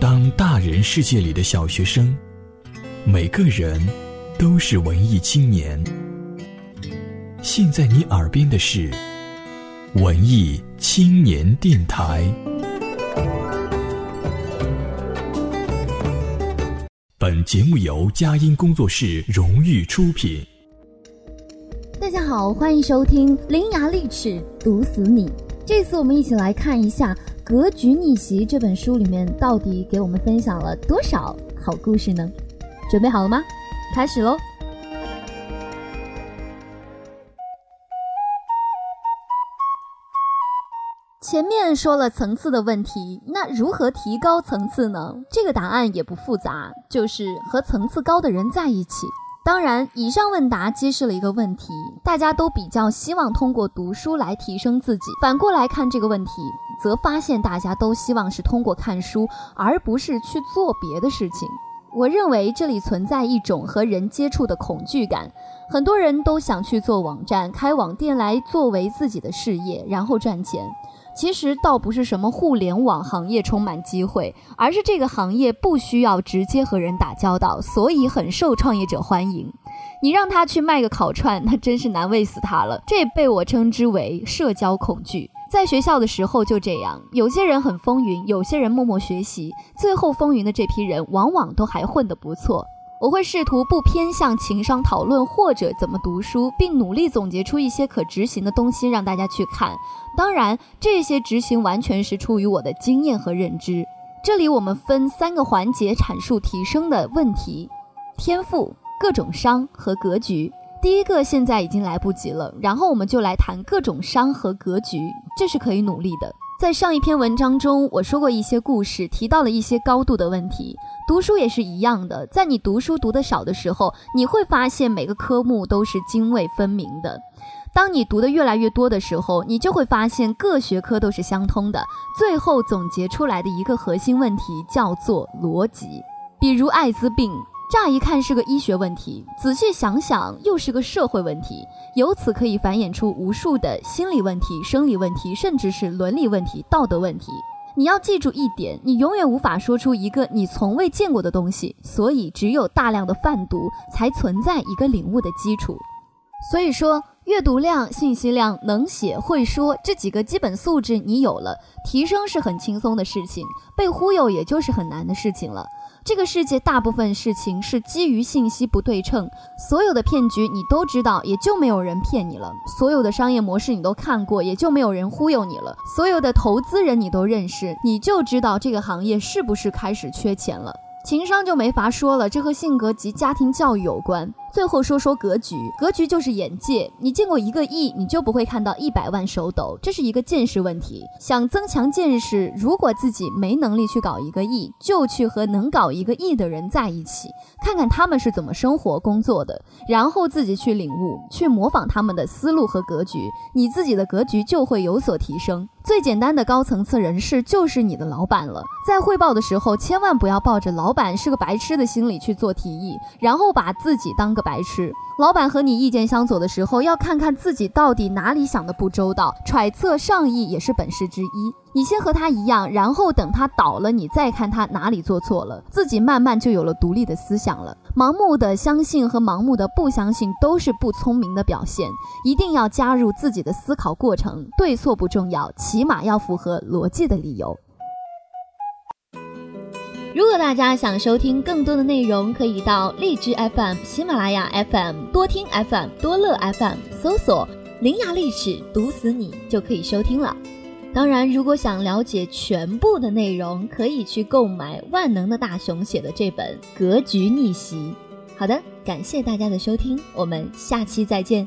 当大人世界里的小学生，每个人都是文艺青年。现在你耳边的是文艺青年电台。本节目由佳音工作室荣誉出品。大家好，欢迎收听《伶牙俐齿毒死你》。这次我们一起来看一下《格局逆袭》这本书里面到底给我们分享了多少好故事呢？准备好了吗？开始喽！前面说了层次的问题，那如何提高层次呢？这个答案也不复杂，就是和层次高的人在一起。当然，以上问答揭示了一个问题：大家都比较希望通过读书来提升自己。反过来看这个问题，则发现大家都希望是通过看书，而不是去做别的事情。我认为这里存在一种和人接触的恐惧感，很多人都想去做网站、开网店来作为自己的事业，然后赚钱。其实倒不是什么互联网行业充满机会，而是这个行业不需要直接和人打交道，所以很受创业者欢迎。你让他去卖个烤串，那真是难为死他了。这被我称之为社交恐惧。在学校的时候就这样，有些人很风云，有些人默默学习，最后风云的这批人往往都还混得不错。我会试图不偏向情商讨论或者怎么读书，并努力总结出一些可执行的东西让大家去看。当然，这些执行完全是出于我的经验和认知。这里我们分三个环节阐述提升的问题：天赋、各种伤和格局。第一个现在已经来不及了，然后我们就来谈各种伤和格局，这是可以努力的。在上一篇文章中，我说过一些故事，提到了一些高度的问题。读书也是一样的，在你读书读得少的时候，你会发现每个科目都是泾渭分明的；当你读得越来越多的时候，你就会发现各学科都是相通的。最后总结出来的一个核心问题叫做逻辑。比如艾滋病。乍一看是个医学问题，仔细想想又是个社会问题，由此可以繁衍出无数的心理问题、生理问题，甚至是伦理问题、道德问题。你要记住一点，你永远无法说出一个你从未见过的东西，所以只有大量的泛读才存在一个领悟的基础。所以说，阅读量、信息量、能写会说这几个基本素质你有了，提升是很轻松的事情，被忽悠也就是很难的事情了。这个世界大部分事情是基于信息不对称，所有的骗局你都知道，也就没有人骗你了；所有的商业模式你都看过，也就没有人忽悠你了；所有的投资人你都认识，你就知道这个行业是不是开始缺钱了。情商就没法说了，这和性格及家庭教育有关。最后说说格局，格局就是眼界。你见过一个亿，你就不会看到一百万手抖，这是一个见识问题。想增强见识，如果自己没能力去搞一个亿，就去和能搞一个亿的人在一起，看看他们是怎么生活工作的，然后自己去领悟，去模仿他们的思路和格局，你自己的格局就会有所提升。最简单的高层次人士就是你的老板了，在汇报的时候，千万不要抱着老板是个白痴的心理去做提议，然后把自己当个白痴。老板和你意见相左的时候，要看看自己到底哪里想的不周到，揣测上意也是本事之一。你先和他一样，然后等他倒了，你再看他哪里做错了，自己慢慢就有了独立的思想了。盲目的相信和盲目的不相信都是不聪明的表现，一定要加入自己的思考过程。对错不重要，起码要符合逻辑的理由。如果大家想收听更多的内容，可以到荔枝 FM、喜马拉雅 FM、多听 FM、多乐 FM 搜索“伶牙俐齿毒死你”就可以收听了。当然，如果想了解全部的内容，可以去购买万能的大熊写的这本《格局逆袭》。好的，感谢大家的收听，我们下期再见。